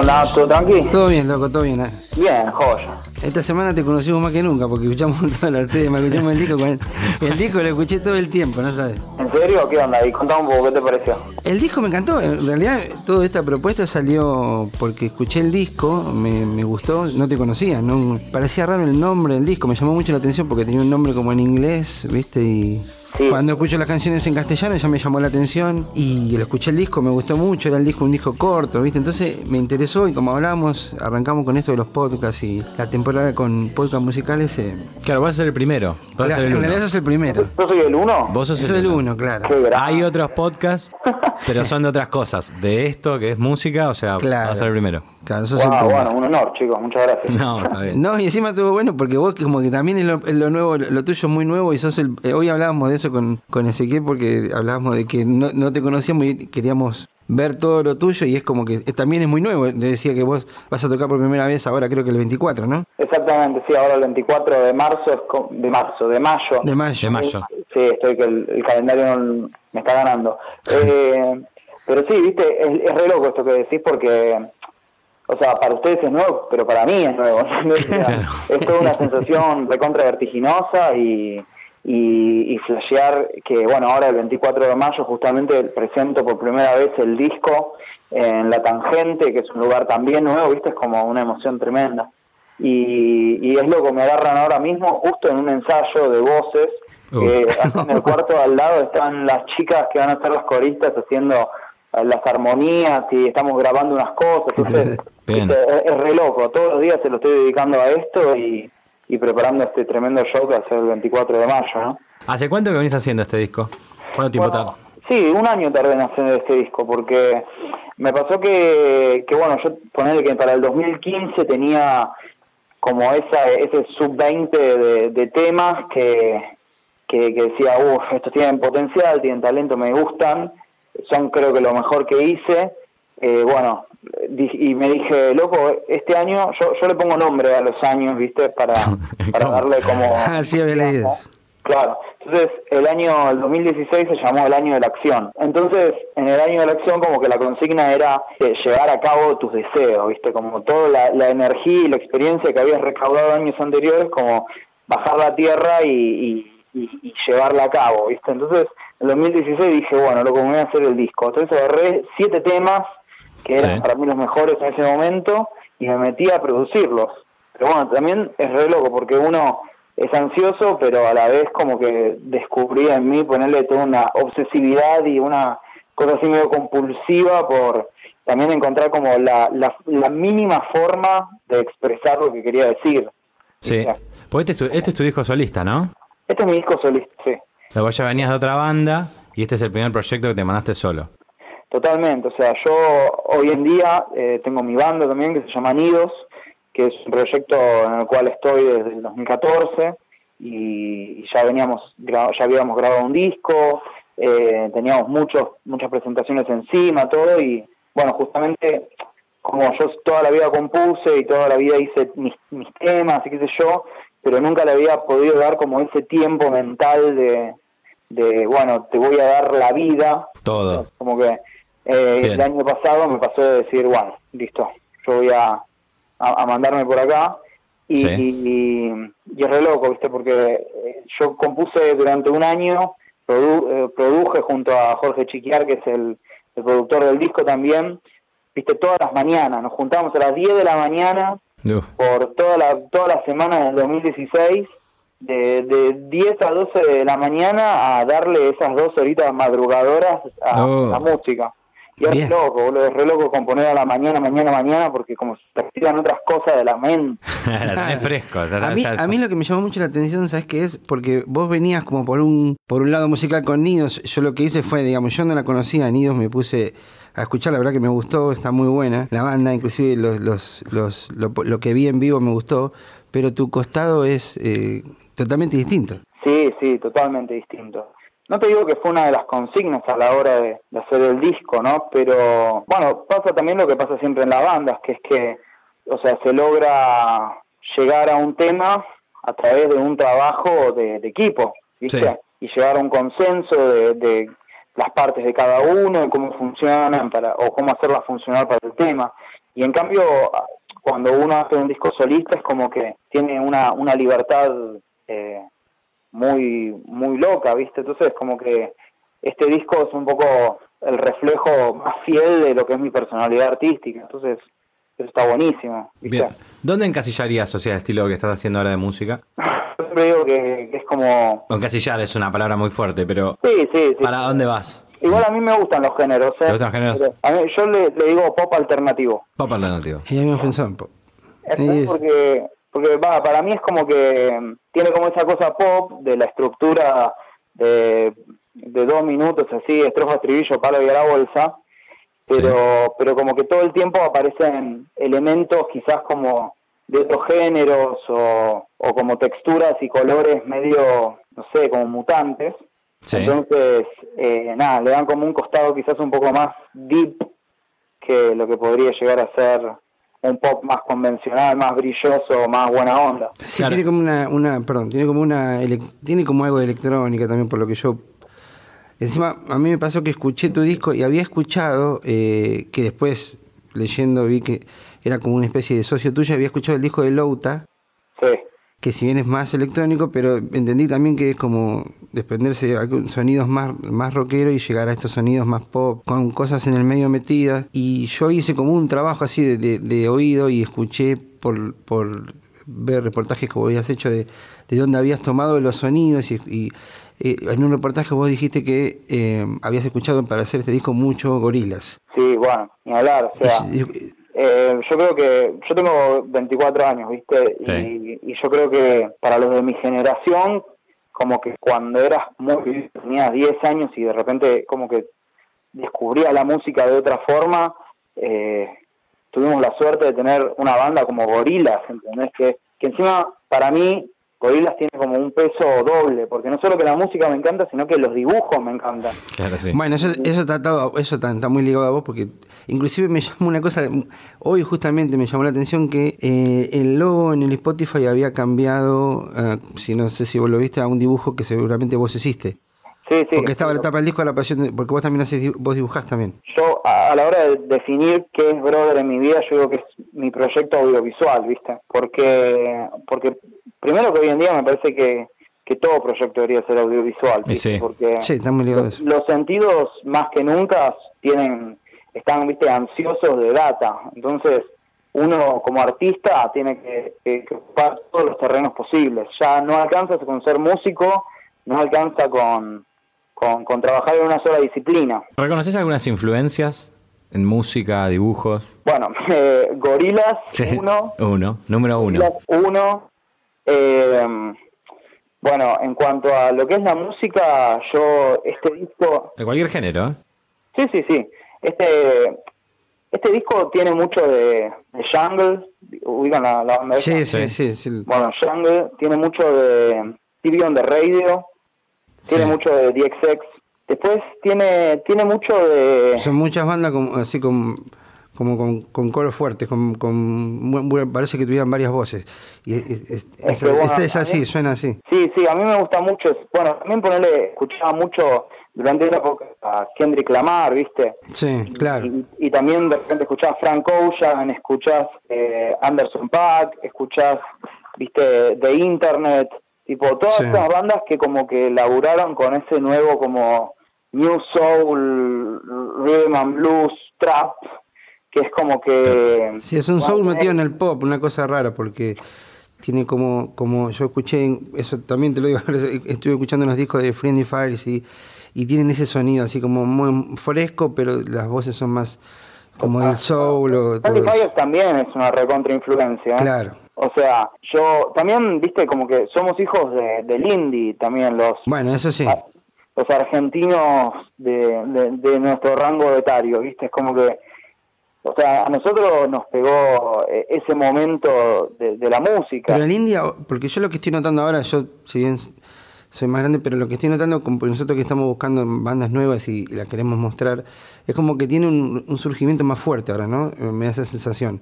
[SPEAKER 4] Onda? ¿Todo tranqui?
[SPEAKER 6] Todo bien, loco, todo bien. ¿eh?
[SPEAKER 4] Bien, joya.
[SPEAKER 6] Esta semana te conocimos más que nunca porque escuchamos (laughs) todos los temas, escuchamos el disco. con. El disco lo escuché todo el tiempo, ¿no sabes?
[SPEAKER 4] ¿En serio? ¿Qué onda? Y contame un poco, ¿qué te pareció?
[SPEAKER 6] El disco me encantó, en realidad toda esta propuesta salió porque escuché el disco, me, me gustó, no te conocía, no parecía raro el nombre del disco, me llamó mucho la atención porque tenía un nombre como en inglés, ¿viste? Y
[SPEAKER 4] Sí.
[SPEAKER 6] cuando escucho las canciones en castellano ya me llamó la atención y lo escuché el disco, me gustó mucho, era el disco un disco corto, ¿viste? Entonces me interesó y como hablamos, arrancamos con esto de los podcasts y la temporada con podcasts musicales. eh,
[SPEAKER 2] Claro, vas a ser el primero. Vas a
[SPEAKER 6] claro,
[SPEAKER 2] ser el
[SPEAKER 6] en realidad sos el primero.
[SPEAKER 4] ¿Yo soy el uno?
[SPEAKER 2] Vos sos
[SPEAKER 6] es el uno, claro.
[SPEAKER 2] Hay otros podcasts, pero son de otras cosas. De esto, que es música, o sea,
[SPEAKER 6] Claro.
[SPEAKER 2] vas a ser el primero.
[SPEAKER 6] Claro, el
[SPEAKER 4] Wow, bueno, un honor, chicos. Muchas gracias.
[SPEAKER 2] No, está (laughs) bien.
[SPEAKER 6] No, y encima estuvo bueno porque vos que como que también es lo, es lo nuevo, lo tuyo es muy nuevo y sos el... eh, hoy hablábamos de eso con, con Ezequiel porque hablábamos de que no, no te conocíamos y queríamos ver todo lo tuyo y es como que eh, también es muy nuevo. Le decía que vos vas a tocar por primera vez ahora creo que el 24, ¿no?
[SPEAKER 4] Exactamente, sí, ahora el 24 de marzo, es de marzo, de mayo.
[SPEAKER 6] De mayo.
[SPEAKER 2] De mayo.
[SPEAKER 4] Sí, estoy que el, el calendario no- me está ganando. (laughs) Eh, pero sí, viste, es, es re loco esto que decís porque, o sea, para ustedes es nuevo, pero para mí es nuevo. (laughs) Es toda una sensación recontra vertiginosa y, y, y flashear que, bueno, ahora el 24 de mayo justamente presento por primera vez el disco en La Tangente, que es un lugar también nuevo, viste, es como una emoción tremenda. Y, y es loco, me agarran ahora mismo justo en un ensayo de voces
[SPEAKER 2] Uh.
[SPEAKER 4] que acá en el cuarto al lado están las chicas que van a ser las coristas haciendo eh, las armonías y estamos grabando unas cosas. Entonces,
[SPEAKER 2] Bien.
[SPEAKER 4] Es, es re loco, todos los días se lo estoy dedicando a esto y, y preparando este tremendo show que va a ser el 24 de mayo, ¿no?
[SPEAKER 2] ¿Hace cuánto que venís haciendo este disco? ¿Cuánto tiempo
[SPEAKER 4] Bueno? Sí, un año tardé en hacer este disco porque me pasó que, que bueno, yo ponerle que para el 2015 tenía como esa ese sub-20 de, de temas que, que, que decía, uff, estos tienen potencial, tienen talento, me gustan, son creo que lo mejor que hice. Eh, bueno, y me dije, loco, este año, yo, yo le pongo nombre a los años, ¿viste? Para, (laughs) para darle como... (laughs)
[SPEAKER 6] Ah, sí, había leído.
[SPEAKER 4] Claro, entonces el año el 2016 se llamó el año de la acción. Entonces, en el año de la acción como que la consigna era eh, llevar a cabo tus deseos, ¿viste? Como toda la, la energía y la experiencia que habías recaudado años anteriores, como bajar la tierra y, y- y- y llevarla a cabo, ¿viste? Entonces, en el 2016 dije, bueno, lo que voy a hacer el disco. Entonces agarré siete temas que eran
[SPEAKER 2] Sí.
[SPEAKER 4] para mí los mejores en ese momento y me metí a producirlos. Pero bueno, también es re loco porque uno es ansioso, pero a la vez como que descubrí en mí ponerle toda una obsesividad y una cosa así medio compulsiva por también encontrar como la, la, la mínima forma de expresar lo que quería decir.
[SPEAKER 2] Sí. Porque este es, tu, este es tu disco solista, ¿no?
[SPEAKER 4] Este es mi disco solista, sí.
[SPEAKER 2] O sea, vos ya venías de otra banda y este es el primer proyecto que te mandaste solo.
[SPEAKER 4] Totalmente, o sea, yo hoy en día eh, tengo mi banda también que se llama Nidos, que es un proyecto en el cual estoy desde el 2014 y, y ya veníamos, ya habíamos grabado un disco, eh, teníamos muchos, muchas presentaciones encima, todo y bueno, justamente como yo toda la vida compuse y toda la vida hice mis, mis temas y qué sé yo, pero nunca le había podido dar como ese tiempo mental de, de bueno, te voy a dar la vida
[SPEAKER 2] Todo.
[SPEAKER 4] como que eh, el año pasado me pasó de decir, bueno, listo, yo voy a, a, a mandarme por acá. Y,
[SPEAKER 2] Sí.
[SPEAKER 4] y, y es re loco, ¿viste? Porque eh, yo compuse durante un año, produ- eh, produje junto a Jorge Chiquiar, que es el, el productor del disco también, ¿viste? Todas las mañanas, nos juntamos a las 10 de la mañana
[SPEAKER 2] Uf.
[SPEAKER 4] por toda la, toda la semana del 2016, de, de 10 a 12 de la mañana a darle esas dos horitas madrugadoras a
[SPEAKER 2] Oh.
[SPEAKER 4] la música. Y es
[SPEAKER 6] Bien.
[SPEAKER 4] loco, boludo, es re loco componer a la mañana, mañana, mañana, porque como se te activan otras cosas de la mente. (laughs)
[SPEAKER 2] La fresco.
[SPEAKER 6] A mí, a mí lo que me llamó mucho la atención, ¿sabes qué es? Porque vos venías como por un por un lado musical con Nidos. Yo lo que hice fue, digamos, yo no la conocía, Nidos me puse a escuchar, la verdad que me gustó, está muy buena. La banda, inclusive los, los, los, lo, lo que vi en vivo me gustó, pero tu costado es eh, totalmente distinto.
[SPEAKER 4] Sí, sí, totalmente distinto. No te digo que fue una de las consignas a la hora de, de hacer el disco, ¿no? Pero, bueno, pasa también lo que pasa siempre en las bandas, que es que, o sea, se logra llegar a un tema a través de un trabajo de, de equipo, ¿viste?
[SPEAKER 2] Sí.
[SPEAKER 4] Y llegar a un consenso de, de las partes de cada uno, y cómo funcionan para, o cómo hacerlas funcionar para el tema. Y en cambio, cuando uno hace un disco solista es como que tiene una, una libertad eh, muy muy loca, ¿viste? Entonces como que este disco es un poco el reflejo más fiel de lo que es mi personalidad artística, entonces eso está buenísimo, ¿viste?
[SPEAKER 2] Bien. ¿Dónde encasillarías, o sea, el estilo que estás haciendo ahora de música? (laughs)
[SPEAKER 4] Yo siempre digo que, que es como...
[SPEAKER 2] Encasillar es una palabra muy fuerte, pero
[SPEAKER 4] Sí, sí, sí.
[SPEAKER 2] ¿para dónde vas?
[SPEAKER 4] Igual a mí me gustan los géneros, ¿eh?
[SPEAKER 2] ¿Te gustan los géneros?
[SPEAKER 4] A mí- yo le, le digo pop alternativo.
[SPEAKER 2] Pop alternativo.
[SPEAKER 6] Y habíamos pensado en pop.
[SPEAKER 4] Es- porque, porque va, para mí es como que mm, tiene como esa cosa pop de la estructura de, de dos minutos así, estrofa, estribillo, palo y a la bolsa, pero, pero como que todo el tiempo aparecen elementos quizás como de otros géneros o, o como texturas y colores medio, no sé, como mutantes.
[SPEAKER 2] Sí.
[SPEAKER 4] Entonces, eh, nada, le dan como un costado quizás un poco más deep que lo que podría llegar a ser un pop más convencional, más brilloso, más buena onda.
[SPEAKER 6] Sí,
[SPEAKER 2] Claro.
[SPEAKER 6] tiene como una, una, perdón, tiene como una, tiene como algo de electrónica también por lo que yo. Encima, a mí me pasó que escuché tu disco y había escuchado eh, que después leyendo vi que era como una especie de socio tuyo, había escuchado el disco de Louta,
[SPEAKER 4] Sí,
[SPEAKER 6] que si bien es más electrónico, pero entendí también que es como desprenderse de sonidos más, más rockeros y llegar a estos sonidos más pop, con cosas en el medio metidas. Y yo hice como un trabajo así de, de- de oído y escuché por, por ver reportajes que vos habías hecho de, de dónde habías tomado los sonidos y, y, eh, en un reportaje vos dijiste que eh, habías escuchado para hacer este disco mucho gorilas.
[SPEAKER 4] sí, bueno, ni hablar. O sea, Eh, yo creo que yo tengo 24 años, ¿viste?
[SPEAKER 3] Sí.
[SPEAKER 4] Y, y yo creo que para los de mi generación, como que cuando eras muy, tenías 10 años y de repente como que descubrías la música de otra forma, eh, tuvimos la suerte de tener una banda como Gorilas, ¿entendés? Que, que encima, para mí, Gorilas tiene como un peso doble, porque no solo que la música me encanta, sino que los dibujos me encantan.
[SPEAKER 3] Claro, sí.
[SPEAKER 6] Bueno, eso, eso, está, atado- eso está, está muy ligado a vos porque inclusive me llamó una cosa, hoy justamente me llamó la atención que eh, el logo en el Spotify había cambiado, eh, si no sé si vos lo viste, a un dibujo que seguramente vos hiciste.
[SPEAKER 4] Sí, sí.
[SPEAKER 6] Porque estaba la tapa del disco de la pasión, de- porque vos también haces, vos dibujás también.
[SPEAKER 4] Yo, a, a la hora de definir qué es Brother en mi vida, yo digo que es mi proyecto audiovisual, ¿viste? Porque, porque primero que hoy en día me parece que, que todo proyecto debería ser audiovisual,
[SPEAKER 3] sí.
[SPEAKER 4] Porque
[SPEAKER 6] Sí, está muy eso.
[SPEAKER 4] los sentidos más que nunca tienen están viste ansiosos de data entonces uno como artista tiene que, que- que ocupar todos los terrenos posibles ya no alcanza con ser músico no alcanza con, con, con trabajar en una sola disciplina
[SPEAKER 3] ¿Reconoces algunas influencias en música, dibujos?
[SPEAKER 4] bueno (laughs) eh, gorilas
[SPEAKER 3] Sí.
[SPEAKER 4] uno
[SPEAKER 3] Uno. Número uno.
[SPEAKER 4] Gorilas uno eh, bueno en cuanto a lo que es la música yo este disco
[SPEAKER 3] De cualquier género, ¿eh?
[SPEAKER 4] Sí, sí, sí. Este, este disco tiene mucho de, de Jungle, ubican la, la banda?
[SPEAKER 6] Sí, sí,
[SPEAKER 3] Sí.
[SPEAKER 6] sí. sí.
[SPEAKER 4] Bueno, Jungle tiene mucho de TV on the Radio, tiene
[SPEAKER 6] Sí.
[SPEAKER 4] mucho de DXX. Después tiene tiene mucho de...
[SPEAKER 6] Son muchas bandas como, así con, como con, con coros fuertes, con, con, parece que tuvieran varias voces. Y es, es- es-
[SPEAKER 4] Es que, bueno,
[SPEAKER 6] este es así,
[SPEAKER 4] mí-
[SPEAKER 6] suena así.
[SPEAKER 4] Sí, sí, a mí me gusta mucho. Bueno, también ponerle, escuchaba mucho durante una época a Kendrick Lamar, ¿viste?
[SPEAKER 6] Sí, claro.
[SPEAKER 4] Y, y también de repente escuchás Frank Ocean, escuchás eh, Anderson Paak, escuchás, viste, The Internet, tipo todas
[SPEAKER 6] Sí.
[SPEAKER 4] esas bandas que como que laburaron con ese nuevo como New Soul, Rhythm and Blues, Trap, que es como que...
[SPEAKER 6] Sí, es un soul metido en el pop, una cosa rara, porque tiene como, como yo escuché, eso también te lo digo, (laughs) estuve escuchando los discos de Friendly Fires y, y tienen ese sonido así como muy fresco, pero las voces son más como soul o todo
[SPEAKER 4] Sandy
[SPEAKER 6] eso.
[SPEAKER 4] Fires también es una recontra influencia. ¿eh?
[SPEAKER 6] Claro.
[SPEAKER 4] O sea, yo también, viste, como que somos hijos de, del indie también, los,
[SPEAKER 6] Bueno, eso sí.
[SPEAKER 4] a- los argentinos de, de, de nuestro rango etario, ¿viste? Es como que, o sea, a nosotros nos pegó eh, ese momento de, de la música.
[SPEAKER 6] Pero en India, porque yo lo que estoy notando ahora, yo si bien soy más grande, pero lo que estoy notando, como nosotros que estamos buscando bandas nuevas y, y las queremos mostrar, es como que tiene un, un surgimiento más fuerte ahora, ¿no? Eh, Me da esa sensación.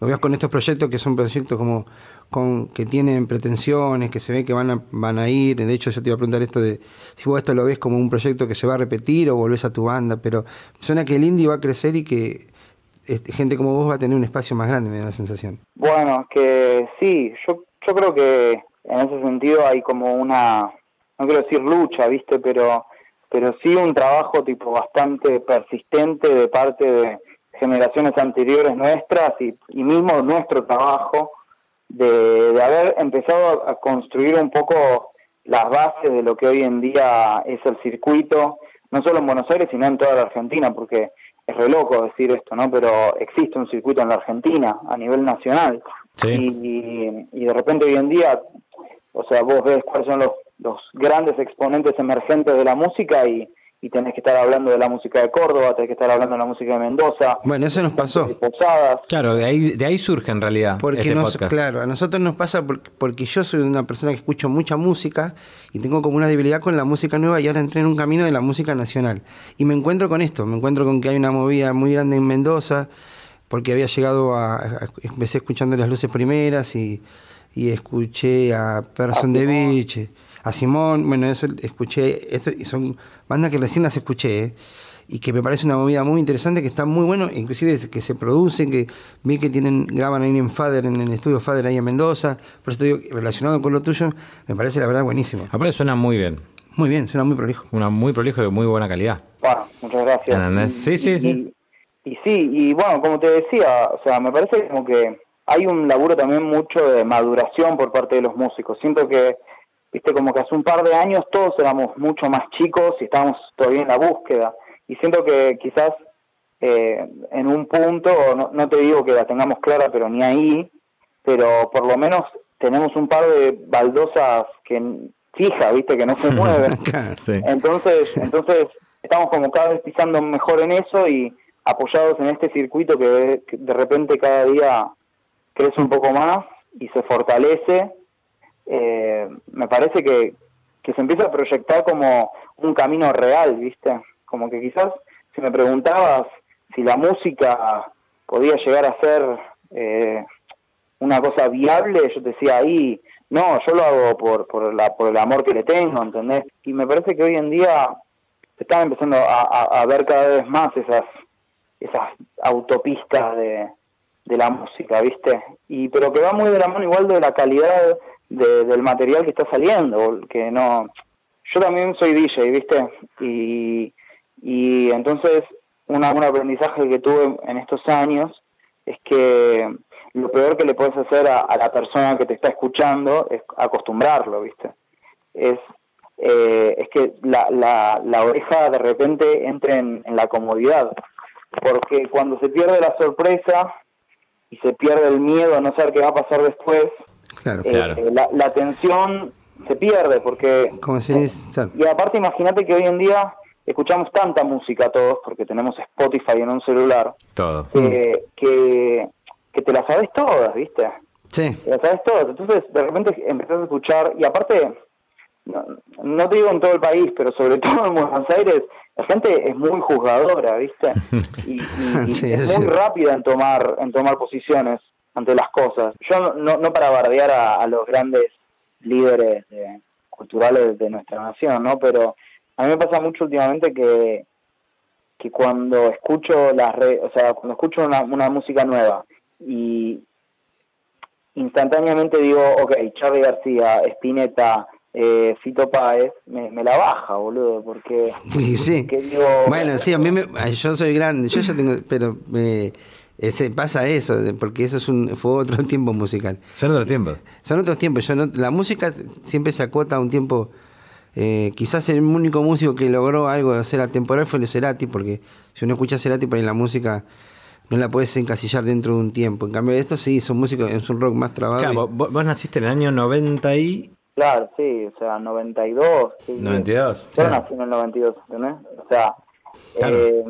[SPEAKER 6] Lo veo con estos proyectos que son proyectos como con que tienen pretensiones, que se ve que van a, van a ir. De hecho, yo te iba a preguntar esto de si vos esto lo ves como un proyecto que se va a repetir o volvés a tu banda, pero suena que el indie va a crecer y que este, gente como vos va a tener un espacio más grande, me da la sensación.
[SPEAKER 4] Bueno, que sí, yo, yo creo que en ese sentido hay como una, no quiero decir lucha, ¿viste? Pero, pero sí un trabajo tipo bastante persistente de parte de generaciones anteriores nuestras y, y mismo nuestro trabajo de, de haber empezado a, a construir un poco las bases de lo que hoy en día es el circuito, no solo en Buenos Aires, sino en toda la Argentina, porque es re loco decir esto, ¿no? Pero existe un circuito en la Argentina a nivel nacional.
[SPEAKER 3] Sí.
[SPEAKER 4] Y, y de repente hoy en día, o sea, vos ves cuáles son los, los grandes exponentes emergentes de la música y, y tenés que estar hablando de la música de Córdoba, tenés que estar hablando de la música de Mendoza,
[SPEAKER 6] Bueno, eso nos pasó.
[SPEAKER 4] de Posadas.
[SPEAKER 3] Claro, de ahí, de ahí surge en realidad
[SPEAKER 6] Porque
[SPEAKER 3] este
[SPEAKER 6] nos-
[SPEAKER 3] podcast.
[SPEAKER 6] claro, a nosotros nos pasa porque, porque yo soy una persona que escucho mucha música y tengo como una debilidad con la música nueva y ahora entré en un camino de la música nacional. Y me encuentro con esto, me encuentro con que hay una movida muy grande en Mendoza, porque había llegado a, a- empecé escuchando las luces primeras y, y escuché a Person de
[SPEAKER 4] Simón.
[SPEAKER 6] Beach, a Simón, bueno, eso escuché, esto, y son bandas que recién las escuché, y que me parece una movida muy interesante, que está muy bueno, inclusive que se producen, que vi que tienen, graban ahí en Fader, en el estudio Fader ahí en Mendoza, por eso te digo, relacionado con lo tuyo, me parece la verdad buenísimo.
[SPEAKER 3] Aparte suena muy bien.
[SPEAKER 6] Muy bien, suena muy prolijo.
[SPEAKER 3] Una muy prolijo y de muy buena calidad.
[SPEAKER 4] Bueno, muchas gracias.
[SPEAKER 3] Sí, sí,
[SPEAKER 4] Y-
[SPEAKER 3] sí.
[SPEAKER 4] Y, y sí, y bueno, como te decía, o sea, me parece como que hay un laburo también mucho de maduración por parte de los músicos. Siento que, viste, como que hace un par de años todos éramos mucho más chicos y estábamos todavía en la búsqueda. Y siento que quizás eh, en un punto, no, no te digo que la tengamos clara, pero ni ahí, pero por lo menos tenemos un par de baldosas que fija, viste, que no se (laughs) mueven.
[SPEAKER 3] Sí.
[SPEAKER 4] Entonces, entonces estamos como cada vez pisando mejor en eso y apoyados en este circuito que de repente cada día crece un poco más y se fortalece. Eh, me parece que, que se empieza a proyectar como un camino real, ¿viste? Como que quizás si me preguntabas si la música podía llegar a ser eh, una cosa viable, yo te decía ahí, no, yo lo hago por, por, la, por el amor que le tengo, ¿entendés? Y me parece que hoy en día se están empezando a, a- a ver cada vez más esas, esas autopistas de, de la música, ¿viste? Y pero que va muy de la mano igual de la calidad de- del material que está saliendo, que no... Yo también soy DJ, ¿viste? Y, y entonces un aprendizaje que tuve en estos años es que lo peor que le puedes hacer a, a la persona que te está escuchando es acostumbrarlo, ¿viste? Es, eh, es que la, la, la oreja de repente entre en, en la comodidad, porque cuando se pierde la sorpresa y se pierde el miedo a no saber qué va a pasar después,
[SPEAKER 6] Claro.
[SPEAKER 4] eh,
[SPEAKER 3] Claro.
[SPEAKER 4] la, la atención se pierde, porque
[SPEAKER 6] Como si es- claro.
[SPEAKER 4] y aparte imagínate que hoy en día escuchamos tanta música todos, porque tenemos Spotify en un celular,
[SPEAKER 3] Todo.
[SPEAKER 4] que, que, que te la sabes todas, ¿viste?
[SPEAKER 6] Sí.
[SPEAKER 4] Te la sabes todas. Entonces de repente empezás a escuchar, y aparte, no, no te digo en todo el país, pero sobre (laughs) todo en Buenos Aires, la gente es muy juzgadora, ¿viste? (laughs) Y, y- y
[SPEAKER 6] Sí,
[SPEAKER 4] es muy rápida en tomar, en tomar posiciones ante las cosas. Yo no, no, no para bardear a, a los grandes líderes de- culturales de nuestra nación, ¿no? Pero a mí me pasa mucho últimamente que que cuando escucho las re- o sea, cuando escucho una, una música nueva y instantáneamente digo, ok, Charlie García, Spinetta, eh, Fito Páez, me, me la baja, boludo, porque
[SPEAKER 6] Y (laughs) sí.
[SPEAKER 4] que digo,
[SPEAKER 6] Bueno, sí, a mí me, yo soy grande, yo ya tengo, pero me, ese, pasa eso, porque eso es un, fue otro (laughs) tiempo musical.
[SPEAKER 3] Son otros tiempos.
[SPEAKER 6] Son otros tiempos, yo no, la música siempre se acota a un tiempo, eh, quizás el único músico que logró algo de hacer atemporal fue el Cerati, porque si uno escucha Cerati, por ahí la música no la puedes encasillar dentro de un tiempo. En cambio, esto sí, son músicos, es un rock más trabado.
[SPEAKER 3] Claro,
[SPEAKER 6] y-
[SPEAKER 3] vos, vos naciste en el año 90 y...
[SPEAKER 4] claro, sí, o sea, 92. Sí, sí.
[SPEAKER 3] 92.
[SPEAKER 4] Yo
[SPEAKER 6] Claro.
[SPEAKER 4] nací en el 92, ¿entendés? O sea,
[SPEAKER 3] Claro.
[SPEAKER 4] eh,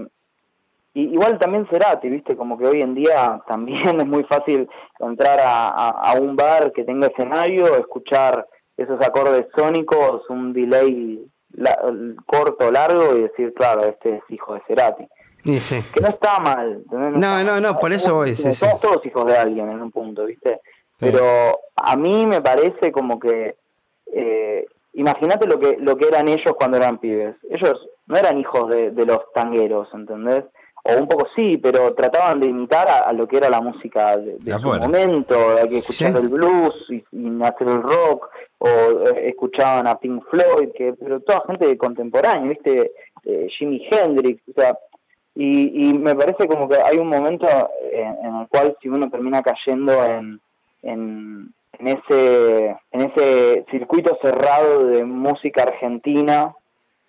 [SPEAKER 4] y, igual también Cerati, ¿viste? Como que hoy en día (laughs) también es muy fácil entrar a, a- a un bar que tenga escenario, escuchar esos acordes sónicos, un delay la- largo largo y decir, claro, este es hijo de Cerati.
[SPEAKER 6] sí.
[SPEAKER 4] Que no está mal.
[SPEAKER 6] No,
[SPEAKER 4] está
[SPEAKER 6] no, no, por eso voy, sí.
[SPEAKER 4] Somos todos hijos de alguien en un punto, ¿viste? Pero a mí me parece como que eh, imagínate lo que lo que eran ellos cuando eran pibes. Ellos no eran hijos de, de los tangueros, ¿entendés? O un poco sí, pero trataban de imitar a, a lo que era la música de, de su momento, hay que escuchar
[SPEAKER 6] Sí.
[SPEAKER 4] el blues y, y hacer el rock, o eh, escuchaban a Pink Floyd, que pero toda gente contemporánea, ¿viste? Eh, Jimi Hendrix, o sea, y, y me parece como que hay un momento en, en el cual si uno termina cayendo en, en, en ese en ese circuito cerrado de música argentina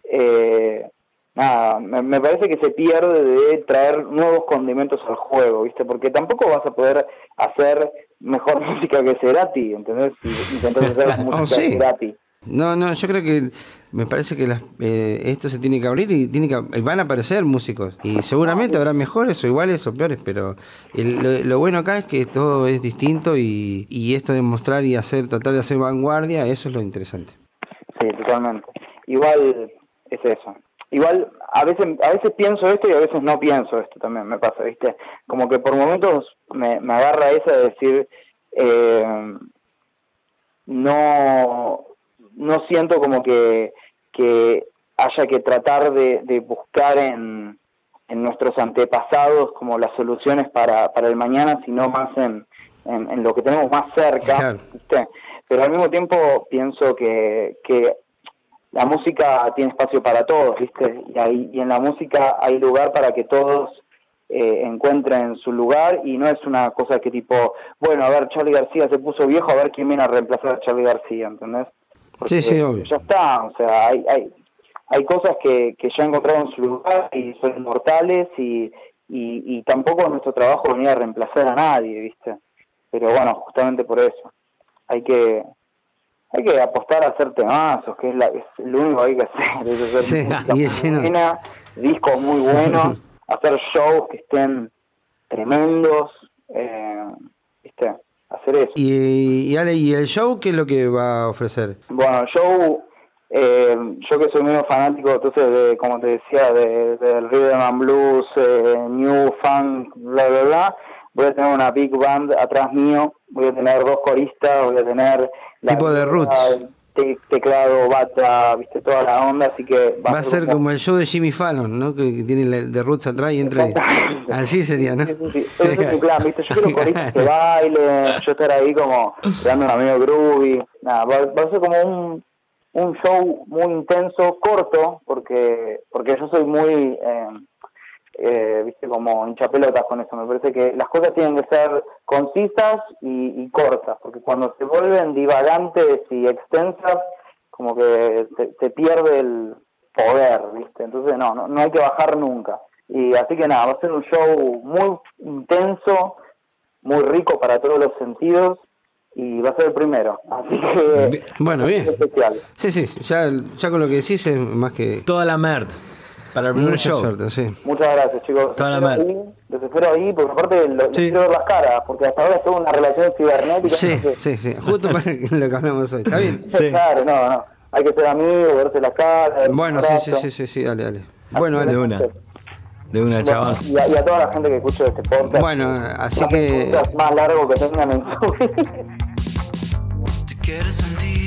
[SPEAKER 4] eh, nada me, me parece que se pierde de traer nuevos condimentos al juego viste porque tampoco vas a poder hacer mejor (laughs) música que Cerati ¿entendés? si intentas hacer (laughs) música
[SPEAKER 6] Oh, sí.
[SPEAKER 4] de Cerati
[SPEAKER 6] No, no, yo creo que me parece que las, eh, esto se tiene que abrir y tiene que, van a aparecer músicos. Y seguramente habrá mejores o iguales o peores, pero el- lo, lo bueno acá es que todo es distinto y, y esto de mostrar y hacer, tratar de hacer vanguardia, eso es lo interesante.
[SPEAKER 4] Sí, totalmente. Igual es eso. Igual a veces a veces pienso esto y a veces no pienso esto también me pasa, ¿viste? Como que por momentos me, me agarra esa de decir eh, no no siento como que que haya que tratar de, de buscar en, en nuestros antepasados como las soluciones para, para el mañana, sino más en, en, en lo que tenemos más cerca.
[SPEAKER 6] Claro.
[SPEAKER 4] ¿viste? Pero al mismo tiempo pienso que, que la música tiene espacio para todos, ¿viste? Y, ahí, y en la música hay lugar para que todos eh, encuentren su lugar y no es una cosa que tipo, bueno, a ver, Charlie García se puso viejo, a ver quién viene a reemplazar a Charlie García, ¿entendés?
[SPEAKER 6] Sí, sí, obvio.
[SPEAKER 4] Ya está, o sea, hay, hay, hay cosas que, que ya encontraron su lugar y son inmortales y, y, y tampoco nuestro trabajo venía a reemplazar a nadie, ¿viste? Pero bueno, justamente por eso. Hay que hay que apostar a hacer temazos, que es, la, es lo único que hay que hacer. (laughs) Es hacer
[SPEAKER 6] Sí,
[SPEAKER 4] música buena, discos muy buenos, (laughs) hacer shows que estén tremendos, eh, ¿viste? Hacer eso.
[SPEAKER 6] Y, y Ale, ¿y el show qué es lo que va a ofrecer?
[SPEAKER 4] Bueno, yo, eh, yo que soy medio fanático, entonces, de, como te decía, de- del rhythm and blues, eh, new funk, bla, bla, bla, voy a tener una big band atrás mío, voy a tener dos coristas, voy a tener...
[SPEAKER 6] Tipo de roots.
[SPEAKER 4] te- teclado, bata, viste, toda la onda, así que...
[SPEAKER 6] Va a ser como el show de Jimmy Fallon, ¿no? Que, que tiene la- de Roots atrás y entra. Así sería, ¿no?
[SPEAKER 4] Sí. Ese es mi plan, ¿viste? Yo quiero (laughs) coristas que bailen, yo estar ahí como dando un amigo groovy. Nada, va, va a ser como un, un show muy intenso, corto, porque porque yo soy muy, eh, eh, viste, como hinchapelotas con eso. Me parece que las cosas tienen que ser concisas y, y cortas, porque cuando se vuelven divagantes y extensas, como que se, se pierde el poder, ¿viste? Entonces, no, no, no hay que bajar nunca. Y así que nada, va a ser un show muy intenso, muy rico para todos los sentidos y va a ser el primero. Así que
[SPEAKER 6] Bueno, bien.
[SPEAKER 4] es especial.
[SPEAKER 6] Sí, sí, ya, ya con lo que decís es más que.
[SPEAKER 7] Toda la merd. Para el primer
[SPEAKER 6] Mucha
[SPEAKER 7] show.
[SPEAKER 6] suerte, sí.
[SPEAKER 4] Muchas gracias, chicos.
[SPEAKER 7] Toda la
[SPEAKER 4] Los espero los espero ahí, porque aparte lo, les
[SPEAKER 7] Sí.
[SPEAKER 4] quiero ver las caras, porque hasta ahora estuvo una relación cibernética.
[SPEAKER 6] Sí, sí, sí. Justo para lo que hablamos hoy. ¿Está bien?
[SPEAKER 7] Sí.
[SPEAKER 4] Claro, no, no. Hay que ser amigos, verse las caras.
[SPEAKER 6] Bueno, sí, sí, sí, sí, sí, dale, dale. Bueno,
[SPEAKER 7] De una. De una,
[SPEAKER 4] Bueno,
[SPEAKER 7] chaval.
[SPEAKER 4] y, a, y a toda la gente que escucha este podcast.
[SPEAKER 6] Bueno, así que.
[SPEAKER 4] podcast más largo que tengan en su
[SPEAKER 5] Te quiero sentir